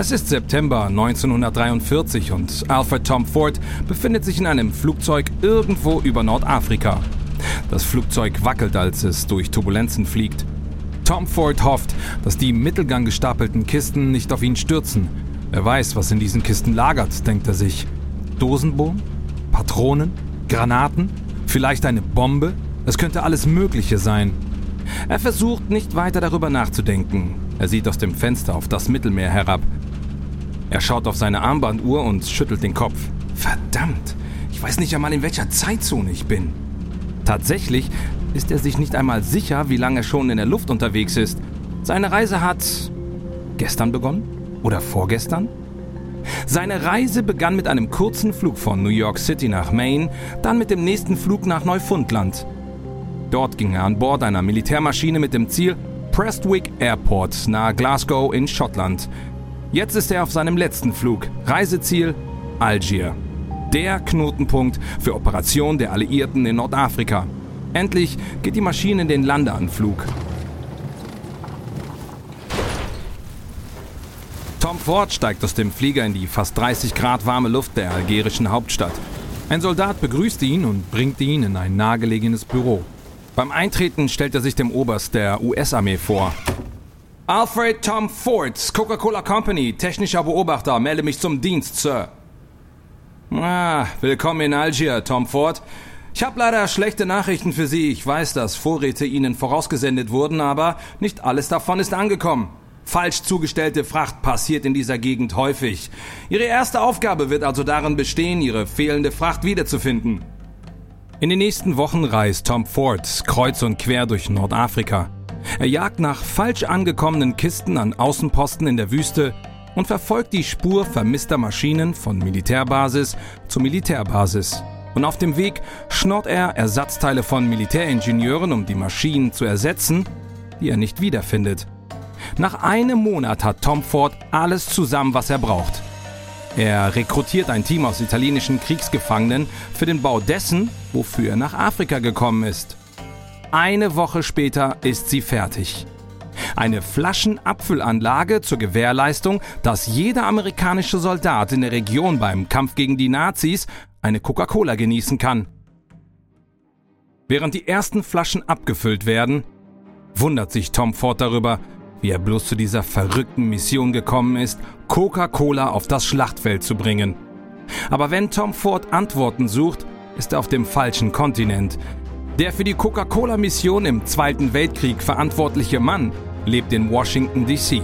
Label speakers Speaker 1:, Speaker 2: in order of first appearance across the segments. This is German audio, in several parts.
Speaker 1: Es ist September 1943 und Alfred Tom Ford befindet sich in einem Flugzeug irgendwo über Nordafrika. Das Flugzeug wackelt, als es durch Turbulenzen fliegt. Tom Ford hofft, dass die Mittelgang gestapelten Kisten nicht auf ihn stürzen. Wer weiß, was in diesen Kisten lagert, denkt er sich. Dosenbohnen? Patronen? Granaten? Vielleicht eine Bombe? Es könnte alles Mögliche sein. Er versucht nicht weiter darüber nachzudenken. Er sieht aus dem Fenster auf das Mittelmeer herab. Er schaut auf seine Armbanduhr und schüttelt den Kopf. Verdammt, ich weiß nicht einmal, in welcher Zeitzone ich bin. Tatsächlich ist er sich nicht einmal sicher, wie lange er schon in der Luft unterwegs ist. Seine Reise hat gestern begonnen oder vorgestern? Seine Reise begann mit einem kurzen Flug von New York City nach Maine, dann mit dem nächsten Flug nach Neufundland. Dort ging er an Bord einer Militärmaschine mit dem Ziel Prestwick Airport nahe Glasgow in Schottland. Jetzt ist er auf seinem letzten Flug, Reiseziel Algier. Der Knotenpunkt für Operationen der Alliierten in Nordafrika. Endlich geht die Maschine in den Landeanflug. Tom Ford steigt aus dem Flieger in die fast 30 Grad warme Luft der algerischen Hauptstadt. Ein Soldat begrüßt ihn und bringt ihn in ein nahegelegenes Büro. Beim Eintreten stellt er sich dem Oberst der US-Armee vor. Alfred Tom Ford, Coca-Cola Company, technischer Beobachter, melde mich zum Dienst, Sir. Ah, willkommen in Algier, Tom Ford. Ich habe leider schlechte Nachrichten für Sie. Ich weiß, dass Vorräte Ihnen vorausgesendet wurden, aber nicht alles davon ist angekommen. Falsch zugestellte Fracht passiert in dieser Gegend häufig. Ihre erste Aufgabe wird also darin bestehen, Ihre fehlende Fracht wiederzufinden. In den nächsten Wochen reist Tom Ford kreuz und quer durch Nordafrika. Er jagt nach falsch angekommenen Kisten an Außenposten in der Wüste und verfolgt die Spur vermisster Maschinen von Militärbasis zu Militärbasis. Und auf dem Weg schnort er Ersatzteile von Militäringenieuren, um die Maschinen zu ersetzen, die er nicht wiederfindet. Nach einem Monat hat Tom Ford alles zusammen, was er braucht. Er rekrutiert ein Team aus italienischen Kriegsgefangenen für den Bau dessen, wofür er nach Afrika gekommen ist. Eine Woche später ist sie fertig. Eine Flaschenabfüllanlage zur Gewährleistung, dass jeder amerikanische Soldat in der Region beim Kampf gegen die Nazis eine Coca-Cola genießen kann. Während die ersten Flaschen abgefüllt werden, wundert sich Tom Ford darüber, wie er bloß zu dieser verrückten Mission gekommen ist, Coca-Cola auf das Schlachtfeld zu bringen. Aber wenn Tom Ford Antworten sucht, ist er auf dem falschen Kontinent. Der für die Coca-Cola-Mission im Zweiten Weltkrieg verantwortliche Mann lebt in Washington, DC.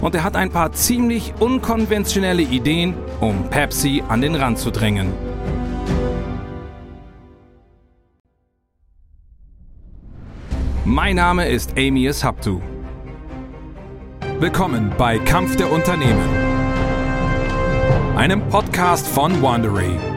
Speaker 1: Und er hat ein paar ziemlich unkonventionelle Ideen, um Pepsi an den Rand zu drängen. Mein Name ist Amias Haptu. Willkommen bei Kampf der Unternehmen, einem Podcast von Wandery.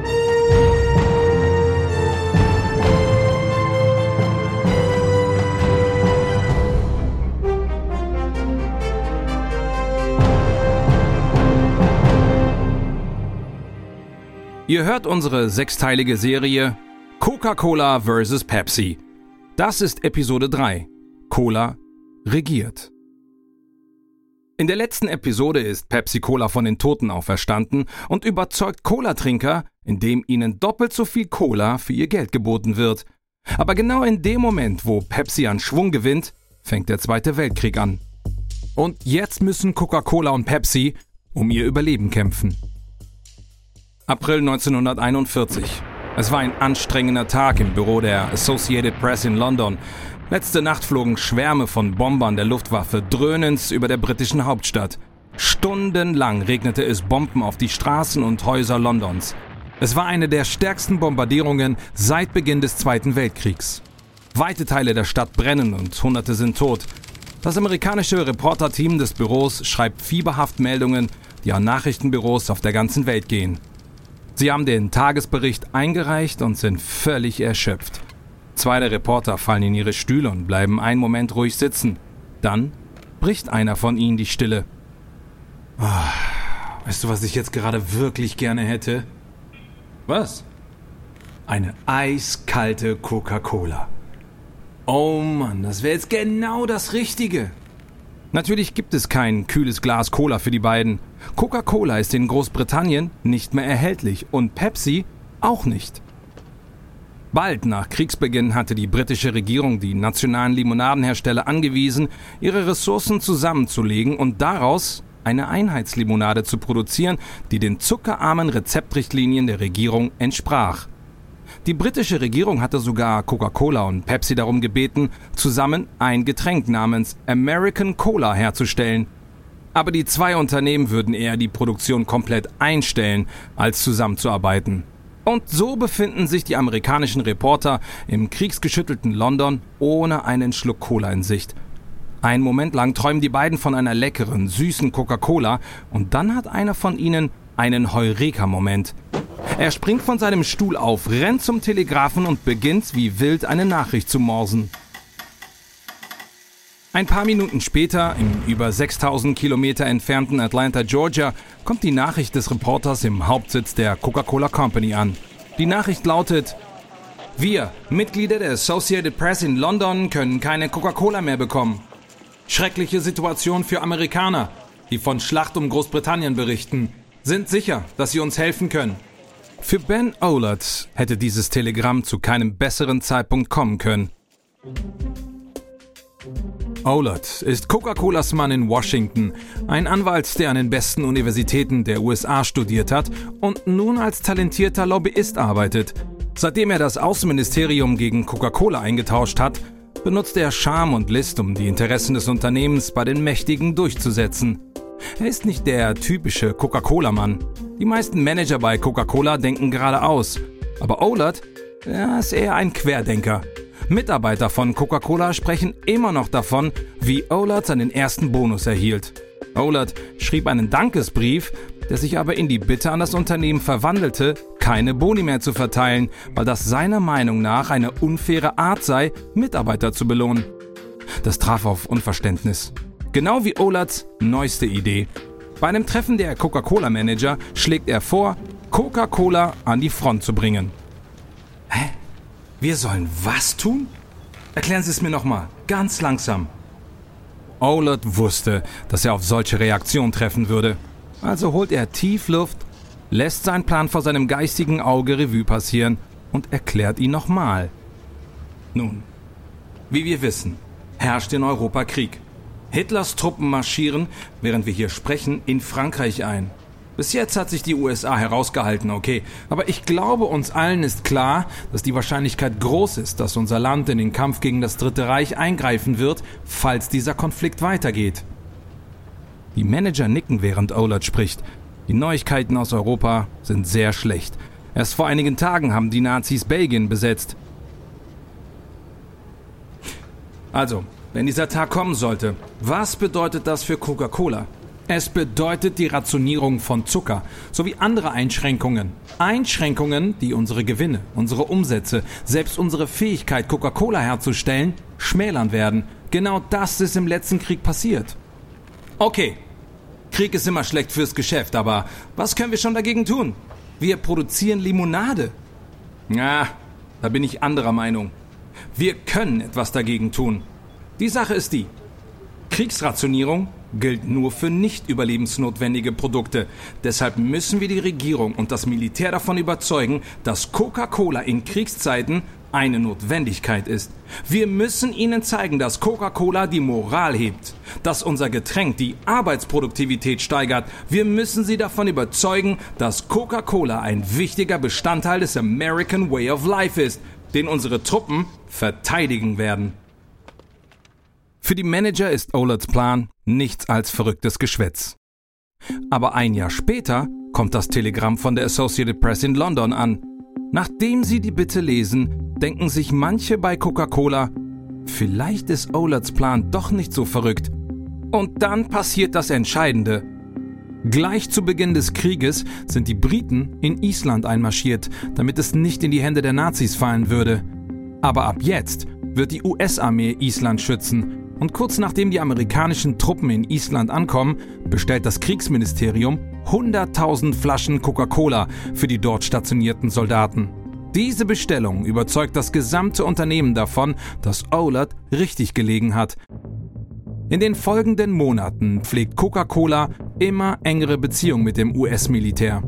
Speaker 1: Ihr hört unsere sechsteilige Serie Coca-Cola vs. Pepsi. Das ist Episode 3. Cola regiert. In der letzten Episode ist Pepsi Cola von den Toten auferstanden und überzeugt Cola-Trinker, indem ihnen doppelt so viel Cola für ihr Geld geboten wird. Aber genau in dem Moment, wo Pepsi an Schwung gewinnt, fängt der Zweite Weltkrieg an. Und jetzt müssen Coca-Cola und Pepsi um ihr Überleben kämpfen. April 1941. Es war ein anstrengender Tag im Büro der Associated Press in London. Letzte Nacht flogen Schwärme von Bombern der Luftwaffe dröhnend über der britischen Hauptstadt. Stundenlang regnete es Bomben auf die Straßen und Häuser Londons. Es war eine der stärksten Bombardierungen seit Beginn des Zweiten Weltkriegs. Weite Teile der Stadt brennen und Hunderte sind tot. Das amerikanische Reporterteam des Büros schreibt fieberhaft Meldungen, die an Nachrichtenbüros auf der ganzen Welt gehen. Sie haben den Tagesbericht eingereicht und sind völlig erschöpft. Zwei der Reporter fallen in ihre Stühle und bleiben einen Moment ruhig sitzen. Dann bricht einer von ihnen die Stille. Oh, weißt du, was ich jetzt gerade wirklich gerne hätte? Was? Eine eiskalte Coca-Cola. Oh Mann, das wäre jetzt genau das Richtige. Natürlich gibt es kein kühles Glas Cola für die beiden. Coca-Cola ist in Großbritannien nicht mehr erhältlich und Pepsi auch nicht. Bald nach Kriegsbeginn hatte die britische Regierung die nationalen Limonadenhersteller angewiesen, ihre Ressourcen zusammenzulegen und daraus eine Einheitslimonade zu produzieren, die den zuckerarmen Rezeptrichtlinien der Regierung entsprach. Die britische Regierung hatte sogar Coca-Cola und Pepsi darum gebeten, zusammen ein Getränk namens American Cola herzustellen. Aber die zwei Unternehmen würden eher die Produktion komplett einstellen, als zusammenzuarbeiten. Und so befinden sich die amerikanischen Reporter im kriegsgeschüttelten London ohne einen Schluck Cola in Sicht. Einen Moment lang träumen die beiden von einer leckeren, süßen Coca-Cola und dann hat einer von ihnen einen Heureka-Moment. Er springt von seinem Stuhl auf, rennt zum Telegrafen und beginnt wie wild eine Nachricht zu morsen. Ein paar Minuten später, im über 6000 Kilometer entfernten Atlanta, Georgia, kommt die Nachricht des Reporters im Hauptsitz der Coca-Cola Company an. Die Nachricht lautet, wir, Mitglieder der Associated Press in London, können keine Coca-Cola mehr bekommen. Schreckliche Situation für Amerikaner, die von Schlacht um Großbritannien berichten. Sind sicher, dass sie uns helfen können. Für Ben Olat hätte dieses Telegramm zu keinem besseren Zeitpunkt kommen können. Olat ist Coca-Colas Mann in Washington, ein Anwalt, der an den besten Universitäten der USA studiert hat und nun als talentierter Lobbyist arbeitet. Seitdem er das Außenministerium gegen Coca-Cola eingetauscht hat, benutzt er Charme und List, um die Interessen des Unternehmens bei den Mächtigen durchzusetzen. Er ist nicht der typische Coca-Cola-Mann. Die meisten Manager bei Coca-Cola denken geradeaus. Aber Olat ja, ist eher ein Querdenker. Mitarbeiter von Coca-Cola sprechen immer noch davon, wie Olat seinen ersten Bonus erhielt. Olat schrieb einen Dankesbrief, der sich aber in die Bitte an das Unternehmen verwandelte, keine Boni mehr zu verteilen, weil das seiner Meinung nach eine unfaire Art sei, Mitarbeiter zu belohnen. Das traf auf Unverständnis. Genau wie Olats neueste Idee. Bei einem Treffen der Coca-Cola-Manager schlägt er vor, Coca-Cola an die Front zu bringen. Hä? Wir sollen was tun? Erklären Sie es mir nochmal, ganz langsam. Olat wusste, dass er auf solche Reaktionen treffen würde. Also holt er tief Luft, lässt seinen Plan vor seinem geistigen Auge Revue passieren und erklärt ihn nochmal. Nun, wie wir wissen, herrscht in Europa Krieg. Hitlers Truppen marschieren, während wir hier sprechen, in Frankreich ein. Bis jetzt hat sich die USA herausgehalten, okay. Aber ich glaube, uns allen ist klar, dass die Wahrscheinlichkeit groß ist, dass unser Land in den Kampf gegen das Dritte Reich eingreifen wird, falls dieser Konflikt weitergeht. Die Manager nicken, während Olat spricht. Die Neuigkeiten aus Europa sind sehr schlecht. Erst vor einigen Tagen haben die Nazis Belgien besetzt. Also, wenn dieser Tag kommen sollte, was bedeutet das für Coca-Cola? Es bedeutet die Rationierung von Zucker sowie andere Einschränkungen. Einschränkungen, die unsere Gewinne, unsere Umsätze, selbst unsere Fähigkeit, Coca-Cola herzustellen, schmälern werden. Genau das ist im letzten Krieg passiert. Okay, Krieg ist immer schlecht fürs Geschäft, aber was können wir schon dagegen tun? Wir produzieren Limonade. Ja, da bin ich anderer Meinung. Wir können etwas dagegen tun. Die Sache ist die. Kriegsrationierung gilt nur für nicht überlebensnotwendige Produkte. Deshalb müssen wir die Regierung und das Militär davon überzeugen, dass Coca-Cola in Kriegszeiten eine Notwendigkeit ist. Wir müssen ihnen zeigen, dass Coca-Cola die Moral hebt, dass unser Getränk die Arbeitsproduktivität steigert. Wir müssen sie davon überzeugen, dass Coca-Cola ein wichtiger Bestandteil des American Way of Life ist, den unsere Truppen verteidigen werden. Für die Manager ist Olets Plan nichts als verrücktes Geschwätz. Aber ein Jahr später kommt das Telegramm von der Associated Press in London an. Nachdem sie die Bitte lesen, denken sich manche bei Coca-Cola, vielleicht ist Olets Plan doch nicht so verrückt. Und dann passiert das Entscheidende. Gleich zu Beginn des Krieges sind die Briten in Island einmarschiert, damit es nicht in die Hände der Nazis fallen würde. Aber ab jetzt wird die US-Armee Island schützen und kurz nachdem die amerikanischen Truppen in Island ankommen, bestellt das Kriegsministerium 100.000 Flaschen Coca-Cola für die dort stationierten Soldaten. Diese Bestellung überzeugt das gesamte Unternehmen davon, dass Olat richtig gelegen hat. In den folgenden Monaten pflegt Coca-Cola immer engere Beziehungen mit dem US-Militär.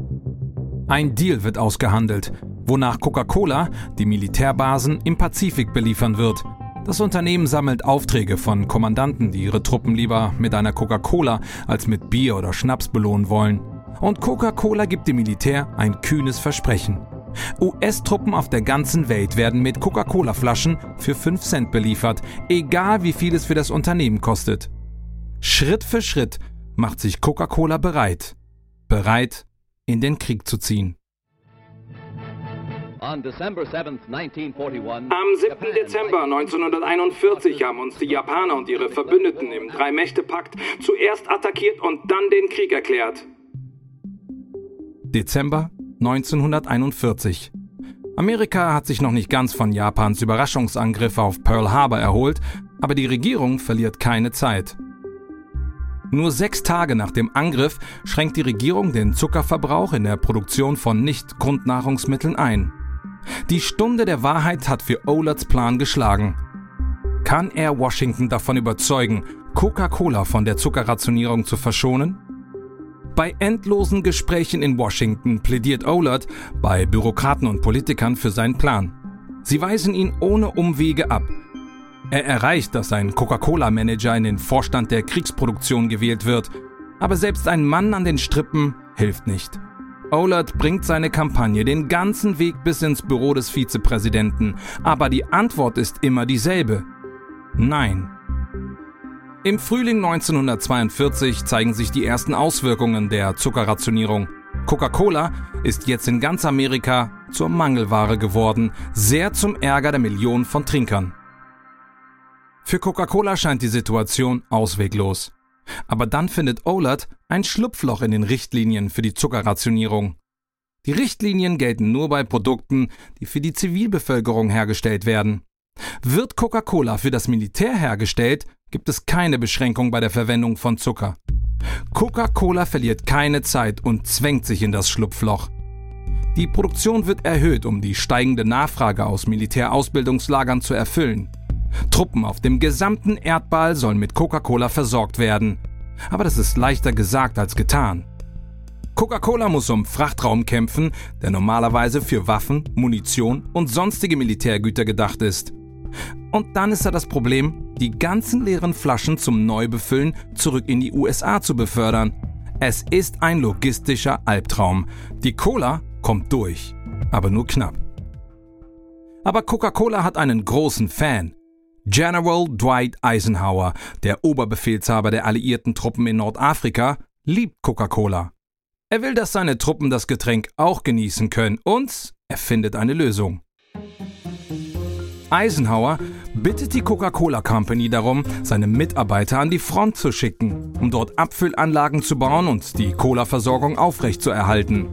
Speaker 1: Ein Deal wird ausgehandelt, wonach Coca-Cola die Militärbasen im Pazifik beliefern wird. Das Unternehmen sammelt Aufträge von Kommandanten, die ihre Truppen lieber mit einer Coca-Cola als mit Bier oder Schnaps belohnen wollen. Und Coca-Cola gibt dem Militär ein kühnes Versprechen. US-Truppen auf der ganzen Welt werden mit Coca-Cola-Flaschen für 5 Cent beliefert, egal wie viel es für das Unternehmen kostet. Schritt für Schritt macht sich Coca-Cola bereit. Bereit, in den Krieg zu ziehen.
Speaker 2: Am 7. Dezember 1941 haben uns die Japaner und ihre Verbündeten im Drei-Mächte-Pakt zuerst attackiert und dann den Krieg erklärt.
Speaker 1: Dezember 1941. Amerika hat sich noch nicht ganz von Japans Überraschungsangriff auf Pearl Harbor erholt, aber die Regierung verliert keine Zeit. Nur sechs Tage nach dem Angriff schränkt die Regierung den Zuckerverbrauch in der Produktion von Nicht-Grundnahrungsmitteln ein. Die Stunde der Wahrheit hat für Olerts Plan geschlagen. Kann er Washington davon überzeugen, Coca-Cola von der Zuckerrationierung zu verschonen? Bei endlosen Gesprächen in Washington plädiert Olert bei Bürokraten und Politikern für seinen Plan. Sie weisen ihn ohne Umwege ab. Er erreicht, dass ein Coca-Cola-Manager in den Vorstand der Kriegsproduktion gewählt wird, aber selbst ein Mann an den Strippen hilft nicht. Olert bringt seine Kampagne den ganzen Weg bis ins Büro des Vizepräsidenten, aber die Antwort ist immer dieselbe. Nein. Im Frühling 1942 zeigen sich die ersten Auswirkungen der Zuckerrationierung. Coca-Cola ist jetzt in ganz Amerika zur Mangelware geworden, sehr zum Ärger der Millionen von Trinkern. Für Coca-Cola scheint die Situation ausweglos. Aber dann findet Olert ein Schlupfloch in den Richtlinien für die Zuckerrationierung. Die Richtlinien gelten nur bei Produkten, die für die Zivilbevölkerung hergestellt werden. Wird Coca-Cola für das Militär hergestellt, gibt es keine Beschränkung bei der Verwendung von Zucker. Coca-Cola verliert keine Zeit und zwängt sich in das Schlupfloch. Die Produktion wird erhöht, um die steigende Nachfrage aus Militärausbildungslagern zu erfüllen. Truppen auf dem gesamten Erdball sollen mit Coca-Cola versorgt werden. Aber das ist leichter gesagt als getan. Coca-Cola muss um Frachtraum kämpfen, der normalerweise für Waffen, Munition und sonstige Militärgüter gedacht ist. Und dann ist da das Problem, die ganzen leeren Flaschen zum Neubefüllen zurück in die USA zu befördern. Es ist ein logistischer Albtraum. Die Cola kommt durch, aber nur knapp. Aber Coca-Cola hat einen großen Fan. General Dwight Eisenhower, der Oberbefehlshaber der alliierten Truppen in Nordafrika, liebt Coca-Cola. Er will, dass seine Truppen das Getränk auch genießen können und er findet eine Lösung. Eisenhower bittet die Coca-Cola Company darum, seine Mitarbeiter an die Front zu schicken, um dort Abfüllanlagen zu bauen und die Cola-Versorgung aufrechtzuerhalten.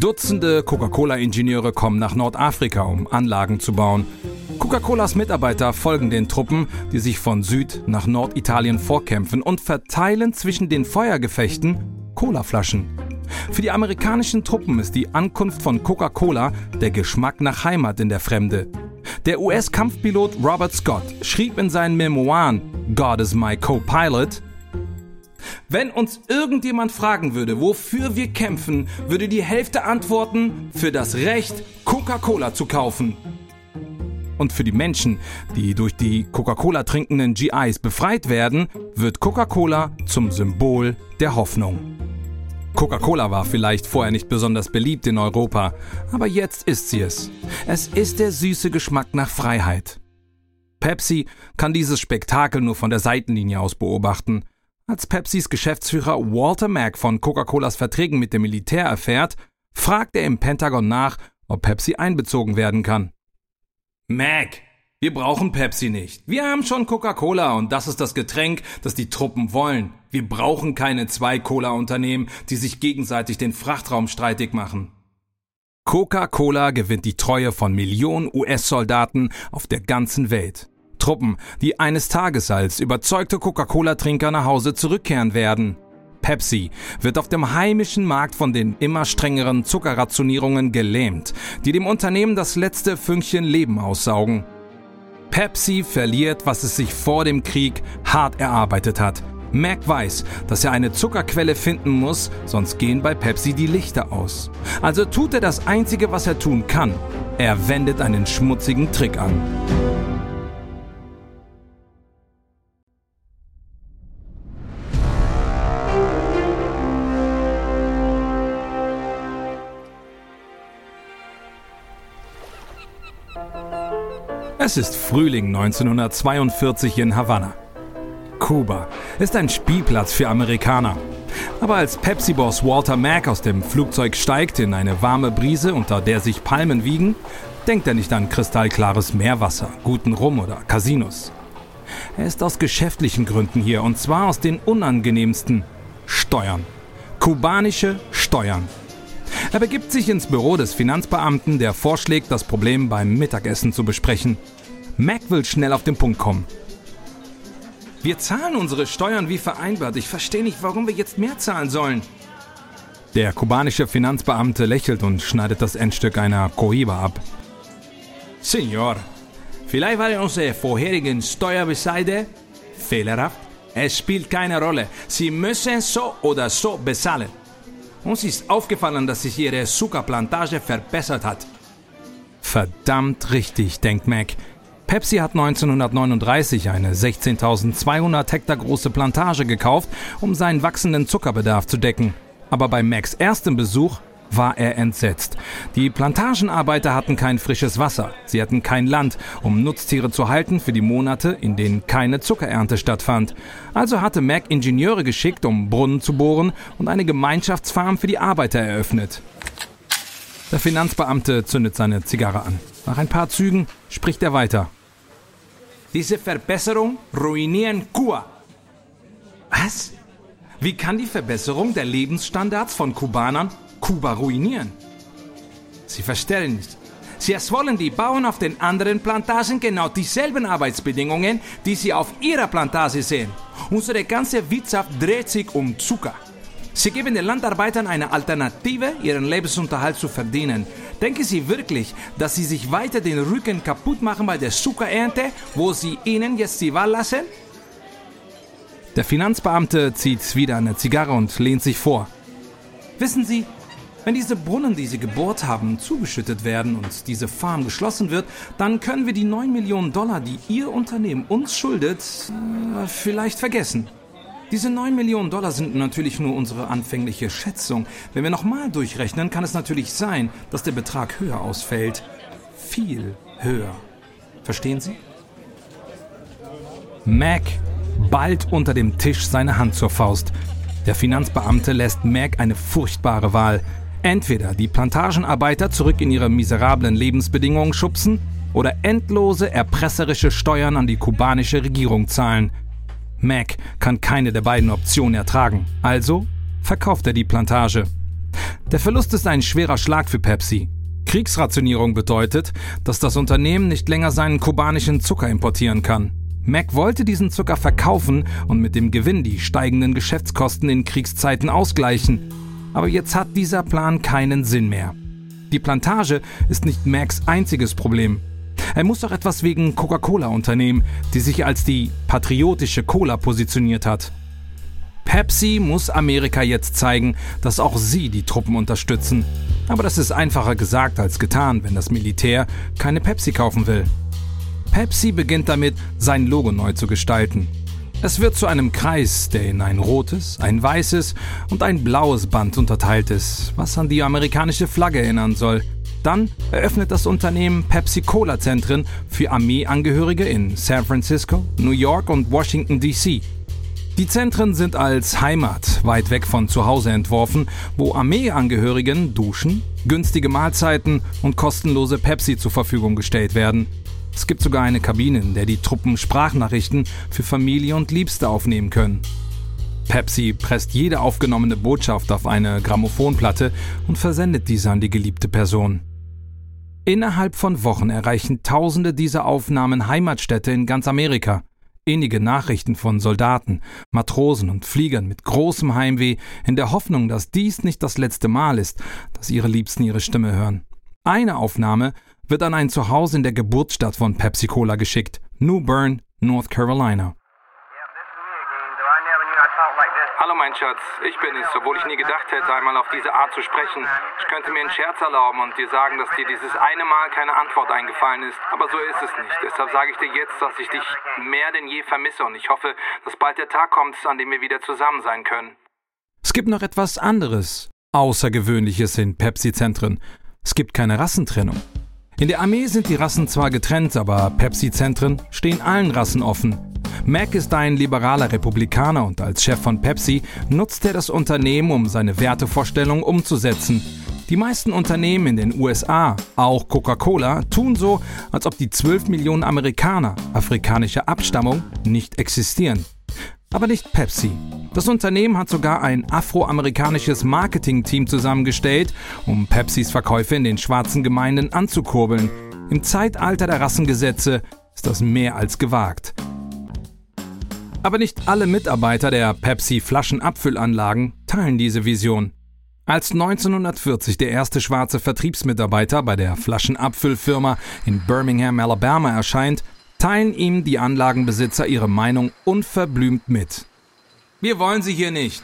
Speaker 1: Dutzende Coca-Cola-Ingenieure kommen nach Nordafrika, um Anlagen zu bauen. Coca-Colas Mitarbeiter folgen den Truppen, die sich von Süd nach Norditalien vorkämpfen und verteilen zwischen den Feuergefechten Colaflaschen. Für die amerikanischen Truppen ist die Ankunft von Coca-Cola der Geschmack nach Heimat in der Fremde. Der US-Kampfpilot Robert Scott schrieb in seinen Memoiren God is my co-pilot, wenn uns irgendjemand fragen würde, wofür wir kämpfen, würde die Hälfte antworten, für das Recht, Coca-Cola zu kaufen. Und für die Menschen, die durch die Coca-Cola trinkenden GIs befreit werden, wird Coca-Cola zum Symbol der Hoffnung. Coca-Cola war vielleicht vorher nicht besonders beliebt in Europa, aber jetzt ist sie es. Es ist der süße Geschmack nach Freiheit. Pepsi kann dieses Spektakel nur von der Seitenlinie aus beobachten. Als Pepsis Geschäftsführer Walter Mack von Coca-Colas Verträgen mit dem Militär erfährt, fragt er im Pentagon nach, ob Pepsi einbezogen werden kann. Mac, wir brauchen Pepsi nicht. Wir haben schon Coca-Cola und das ist das Getränk, das die Truppen wollen. Wir brauchen keine zwei Cola-Unternehmen, die sich gegenseitig den Frachtraum streitig machen. Coca-Cola gewinnt die Treue von Millionen US-Soldaten auf der ganzen Welt. Truppen, die eines Tages als überzeugte Coca-Cola-Trinker nach Hause zurückkehren werden. Pepsi wird auf dem heimischen Markt von den immer strengeren Zuckerrationierungen gelähmt, die dem Unternehmen das letzte Fünkchen Leben aussaugen. Pepsi verliert, was es sich vor dem Krieg hart erarbeitet hat. Mac weiß, dass er eine Zuckerquelle finden muss, sonst gehen bei Pepsi die Lichter aus. Also tut er das Einzige, was er tun kann. Er wendet einen schmutzigen Trick an. Es ist Frühling 1942 in Havanna. Kuba ist ein Spielplatz für Amerikaner. Aber als Pepsi-Boss Walter Mack aus dem Flugzeug steigt in eine warme Brise, unter der sich Palmen wiegen, denkt er nicht an kristallklares Meerwasser, guten Rum oder Casinos. Er ist aus geschäftlichen Gründen hier und zwar aus den unangenehmsten Steuern. Kubanische Steuern. Er begibt sich ins Büro des Finanzbeamten, der vorschlägt, das Problem beim Mittagessen zu besprechen. Mac will schnell auf den Punkt kommen. Wir zahlen unsere Steuern wie vereinbart. Ich verstehe nicht, warum wir jetzt mehr zahlen sollen. Der kubanische Finanzbeamte lächelt und schneidet das Endstück einer Coiba ab.
Speaker 3: Senor, vielleicht waren unsere vorherigen Steuerbescheide fehlerhaft. Es spielt keine Rolle. Sie müssen so oder so bezahlen. Uns ist aufgefallen, dass sich Ihre Zuckerplantage verbessert hat.
Speaker 1: Verdammt richtig, denkt Mac. Pepsi hat 1939 eine 16.200 Hektar große Plantage gekauft, um seinen wachsenden Zuckerbedarf zu decken. Aber bei Macs erstem Besuch war er entsetzt. Die Plantagenarbeiter hatten kein frisches Wasser, sie hatten kein Land, um Nutztiere zu halten für die Monate, in denen keine Zuckerernte stattfand. Also hatte Mac Ingenieure geschickt, um Brunnen zu bohren und eine Gemeinschaftsfarm für die Arbeiter eröffnet. Der Finanzbeamte zündet seine Zigarre an. Nach ein paar Zügen spricht er weiter.
Speaker 3: Diese Verbesserung ruinieren Kuba.
Speaker 1: Was? Wie kann die Verbesserung der Lebensstandards von Kubanern Kuba ruinieren?
Speaker 3: Sie verstehen nicht. Sie wollen die Bauern auf den anderen Plantagen genau dieselben Arbeitsbedingungen, die sie auf ihrer Plantage sehen. Unsere ganze Wirtschaft dreht sich um Zucker. Sie geben den Landarbeitern eine Alternative, ihren Lebensunterhalt zu verdienen. Denken Sie wirklich, dass Sie sich weiter den Rücken kaputt machen bei der Zuckerernte, wo Sie ihnen jetzt die Wahl lassen?
Speaker 1: Der Finanzbeamte zieht wieder eine Zigarre und lehnt sich vor. Wissen Sie, wenn diese Brunnen, die Sie gebohrt haben, zugeschüttet werden und diese Farm geschlossen wird, dann können wir die 9 Millionen Dollar, die Ihr Unternehmen uns schuldet, äh, vielleicht vergessen. Diese 9 Millionen Dollar sind natürlich nur unsere anfängliche Schätzung. Wenn wir nochmal durchrechnen, kann es natürlich sein, dass der Betrag höher ausfällt. Viel höher. Verstehen Sie? Mac ballt unter dem Tisch seine Hand zur Faust. Der Finanzbeamte lässt Mac eine furchtbare Wahl. Entweder die Plantagenarbeiter zurück in ihre miserablen Lebensbedingungen schubsen oder endlose erpresserische Steuern an die kubanische Regierung zahlen – Mac kann keine der beiden Optionen ertragen, also verkauft er die Plantage. Der Verlust ist ein schwerer Schlag für Pepsi. Kriegsrationierung bedeutet, dass das Unternehmen nicht länger seinen kubanischen Zucker importieren kann. Mac wollte diesen Zucker verkaufen und mit dem Gewinn die steigenden Geschäftskosten in Kriegszeiten ausgleichen. Aber jetzt hat dieser Plan keinen Sinn mehr. Die Plantage ist nicht Macs einziges Problem. Er muss doch etwas wegen Coca-Cola unternehmen, die sich als die patriotische Cola positioniert hat. Pepsi muss Amerika jetzt zeigen, dass auch sie die Truppen unterstützen. Aber das ist einfacher gesagt als getan, wenn das Militär keine Pepsi kaufen will. Pepsi beginnt damit, sein Logo neu zu gestalten. Es wird zu einem Kreis, der in ein rotes, ein weißes und ein blaues Band unterteilt ist, was an die amerikanische Flagge erinnern soll. Dann eröffnet das Unternehmen Pepsi-Cola-Zentren für Armeeangehörige in San Francisco, New York und Washington, D.C. Die Zentren sind als Heimat weit weg von zu Hause entworfen, wo Armeeangehörigen Duschen, günstige Mahlzeiten und kostenlose Pepsi zur Verfügung gestellt werden. Es gibt sogar eine Kabine, in der die Truppen Sprachnachrichten für Familie und Liebste aufnehmen können. Pepsi presst jede aufgenommene Botschaft auf eine Grammophonplatte und versendet diese an die geliebte Person. Innerhalb von Wochen erreichen Tausende dieser Aufnahmen Heimatstädte in ganz Amerika. Innige Nachrichten von Soldaten, Matrosen und Fliegern mit großem Heimweh in der Hoffnung, dass dies nicht das letzte Mal ist, dass ihre Liebsten ihre Stimme hören. Eine Aufnahme wird an ein Zuhause in der Geburtsstadt von Pepsi Cola geschickt. New Bern, North Carolina.
Speaker 2: Hallo mein Schatz, ich bin es, obwohl ich nie gedacht hätte, einmal auf diese Art zu sprechen. Ich könnte mir einen Scherz erlauben und dir sagen, dass dir dieses eine Mal keine Antwort eingefallen ist. Aber so ist es nicht. Deshalb sage ich dir jetzt, dass ich dich mehr denn je vermisse und ich hoffe, dass bald der Tag kommt, an dem wir wieder zusammen sein können.
Speaker 1: Es gibt noch etwas anderes, Außergewöhnliches in Pepsi-Zentren. Es gibt keine Rassentrennung. In der Armee sind die Rassen zwar getrennt, aber Pepsi-Zentren stehen allen Rassen offen. Mac ist ein liberaler Republikaner und als Chef von Pepsi nutzt er das Unternehmen, um seine Wertevorstellungen umzusetzen. Die meisten Unternehmen in den USA, auch Coca-Cola, tun so, als ob die 12 Millionen Amerikaner afrikanischer Abstammung nicht existieren. Aber nicht Pepsi. Das Unternehmen hat sogar ein afroamerikanisches Marketingteam zusammengestellt, um Pepsis Verkäufe in den schwarzen Gemeinden anzukurbeln. Im Zeitalter der Rassengesetze ist das mehr als gewagt. Aber nicht alle Mitarbeiter der Pepsi Flaschenabfüllanlagen teilen diese Vision. Als 1940 der erste schwarze Vertriebsmitarbeiter bei der Flaschenabfüllfirma in Birmingham, Alabama erscheint, teilen ihm die Anlagenbesitzer ihre Meinung unverblümt mit.
Speaker 3: Wir wollen sie hier nicht.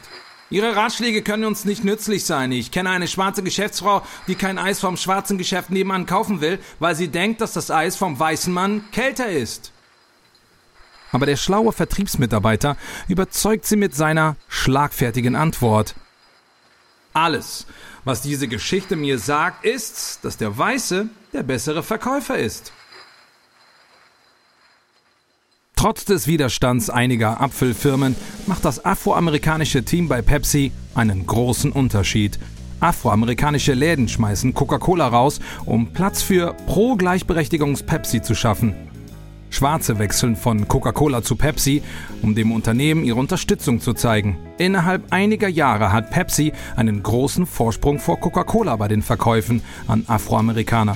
Speaker 3: Ihre Ratschläge können uns nicht nützlich sein. Ich kenne eine schwarze Geschäftsfrau, die kein Eis vom schwarzen Geschäft nebenan kaufen will, weil sie denkt, dass das Eis vom weißen Mann kälter ist.
Speaker 1: Aber der schlaue Vertriebsmitarbeiter überzeugt sie mit seiner schlagfertigen Antwort.
Speaker 3: Alles, was diese Geschichte mir sagt, ist, dass der Weiße der bessere Verkäufer ist.
Speaker 1: Trotz des Widerstands einiger Apfelfirmen macht das afroamerikanische Team bei Pepsi einen großen Unterschied. Afroamerikanische Läden schmeißen Coca-Cola raus, um Platz für Pro-Gleichberechtigungs-Pepsi zu schaffen. Schwarze wechseln von Coca-Cola zu Pepsi, um dem Unternehmen ihre Unterstützung zu zeigen. Innerhalb einiger Jahre hat Pepsi einen großen Vorsprung vor Coca-Cola bei den Verkäufen an Afroamerikaner.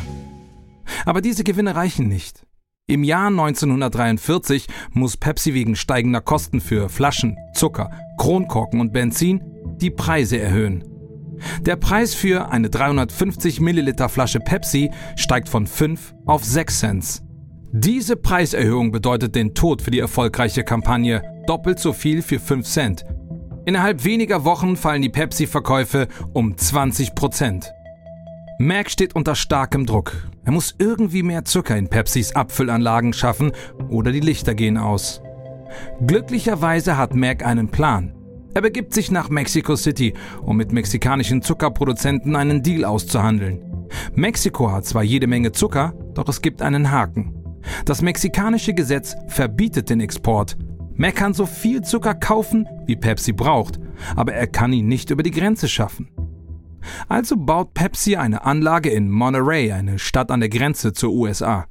Speaker 1: Aber diese Gewinne reichen nicht. Im Jahr 1943 muss Pepsi wegen steigender Kosten für Flaschen, Zucker, Kronkorken und Benzin die Preise erhöhen. Der Preis für eine 350 Milliliter Flasche Pepsi steigt von 5 auf 6 Cent. Diese Preiserhöhung bedeutet den Tod für die erfolgreiche Kampagne, doppelt so viel für 5 Cent. Innerhalb weniger Wochen fallen die Pepsi-Verkäufe um 20 Prozent. Mac steht unter starkem Druck. Er muss irgendwie mehr Zucker in Pepsis Abfüllanlagen schaffen oder die Lichter gehen aus. Glücklicherweise hat Mac einen Plan. Er begibt sich nach Mexico City, um mit mexikanischen Zuckerproduzenten einen Deal auszuhandeln. Mexiko hat zwar jede Menge Zucker, doch es gibt einen Haken. Das mexikanische Gesetz verbietet den Export. Mac kann so viel Zucker kaufen, wie Pepsi braucht, aber er kann ihn nicht über die Grenze schaffen. Also baut Pepsi eine Anlage in Monterey, eine Stadt an der Grenze zur USA.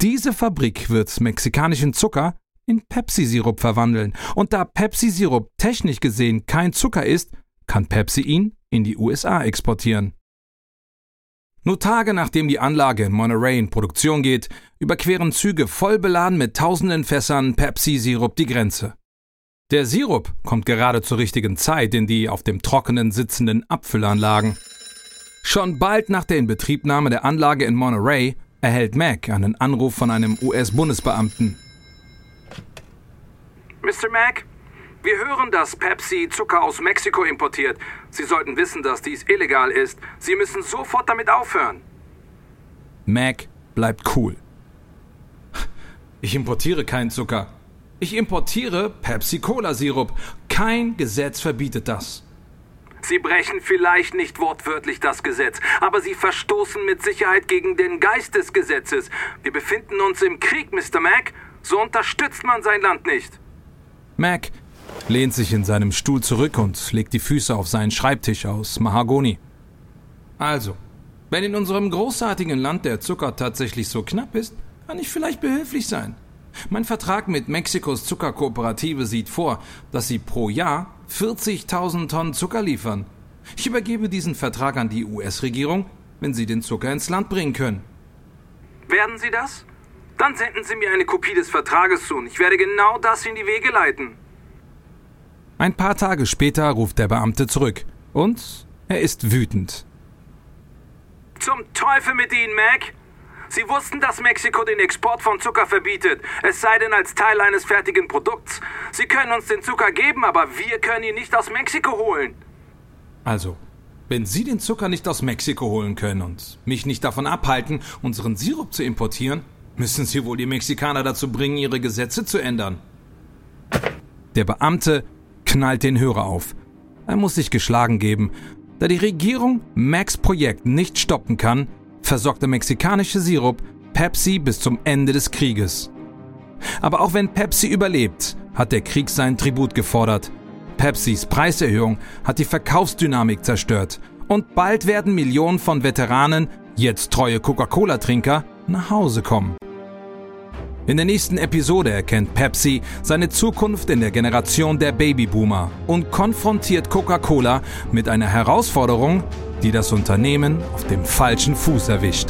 Speaker 1: Diese Fabrik wird mexikanischen Zucker in Pepsi-Sirup verwandeln. Und da Pepsi-Sirup technisch gesehen kein Zucker ist, kann Pepsi ihn in die USA exportieren. Nur Tage nachdem die Anlage in Monterey in Produktion geht, überqueren Züge voll beladen mit tausenden Fässern Pepsi-Sirup die Grenze. Der Sirup kommt gerade zur richtigen Zeit in die auf dem Trockenen sitzenden Abfüllanlagen. Schon bald nach der Inbetriebnahme der Anlage in Monterey erhält Mac einen Anruf von einem US-Bundesbeamten.
Speaker 2: Mr. Mac, wir hören, dass Pepsi Zucker aus Mexiko importiert. Sie sollten wissen, dass dies illegal ist. Sie müssen sofort damit aufhören.
Speaker 1: Mac bleibt cool.
Speaker 3: Ich importiere keinen Zucker. Ich importiere Pepsi-Cola-Sirup. Kein Gesetz verbietet das.
Speaker 2: Sie brechen vielleicht nicht wortwörtlich das Gesetz, aber Sie verstoßen mit Sicherheit gegen den Geist des Gesetzes. Wir befinden uns im Krieg, Mr. Mac. So unterstützt man sein Land nicht.
Speaker 1: Mac lehnt sich in seinem Stuhl zurück und legt die Füße auf seinen Schreibtisch aus Mahagoni.
Speaker 3: Also, wenn in unserem großartigen Land der Zucker tatsächlich so knapp ist, kann ich vielleicht behilflich sein. Mein Vertrag mit Mexikos Zuckerkooperative sieht vor, dass sie pro Jahr 40.000 Tonnen Zucker liefern. Ich übergebe diesen Vertrag an die US-Regierung, wenn Sie den Zucker ins Land bringen können.
Speaker 2: Werden Sie das? Dann senden Sie mir eine Kopie des Vertrages zu und ich werde genau das in die Wege leiten.
Speaker 1: Ein paar Tage später ruft der Beamte zurück und er ist wütend.
Speaker 2: Zum Teufel mit Ihnen, Mac! Sie wussten, dass Mexiko den Export von Zucker verbietet, es sei denn als Teil eines fertigen Produkts. Sie können uns den Zucker geben, aber wir können ihn nicht aus Mexiko holen.
Speaker 1: Also, wenn Sie den Zucker nicht aus Mexiko holen können und mich nicht davon abhalten, unseren Sirup zu importieren, müssen Sie wohl die Mexikaner dazu bringen, ihre Gesetze zu ändern. Der Beamte knallt den Hörer auf. Er muss sich geschlagen geben. Da die Regierung Max Projekt nicht stoppen kann, versorgt der mexikanische Sirup Pepsi bis zum Ende des Krieges. Aber auch wenn Pepsi überlebt, hat der Krieg seinen Tribut gefordert. Pepsis Preiserhöhung hat die Verkaufsdynamik zerstört und bald werden Millionen von Veteranen, jetzt treue Coca-Cola-Trinker, nach Hause kommen. In der nächsten Episode erkennt Pepsi seine Zukunft in der Generation der Babyboomer und konfrontiert Coca-Cola mit einer Herausforderung, die das Unternehmen auf dem falschen Fuß erwischt.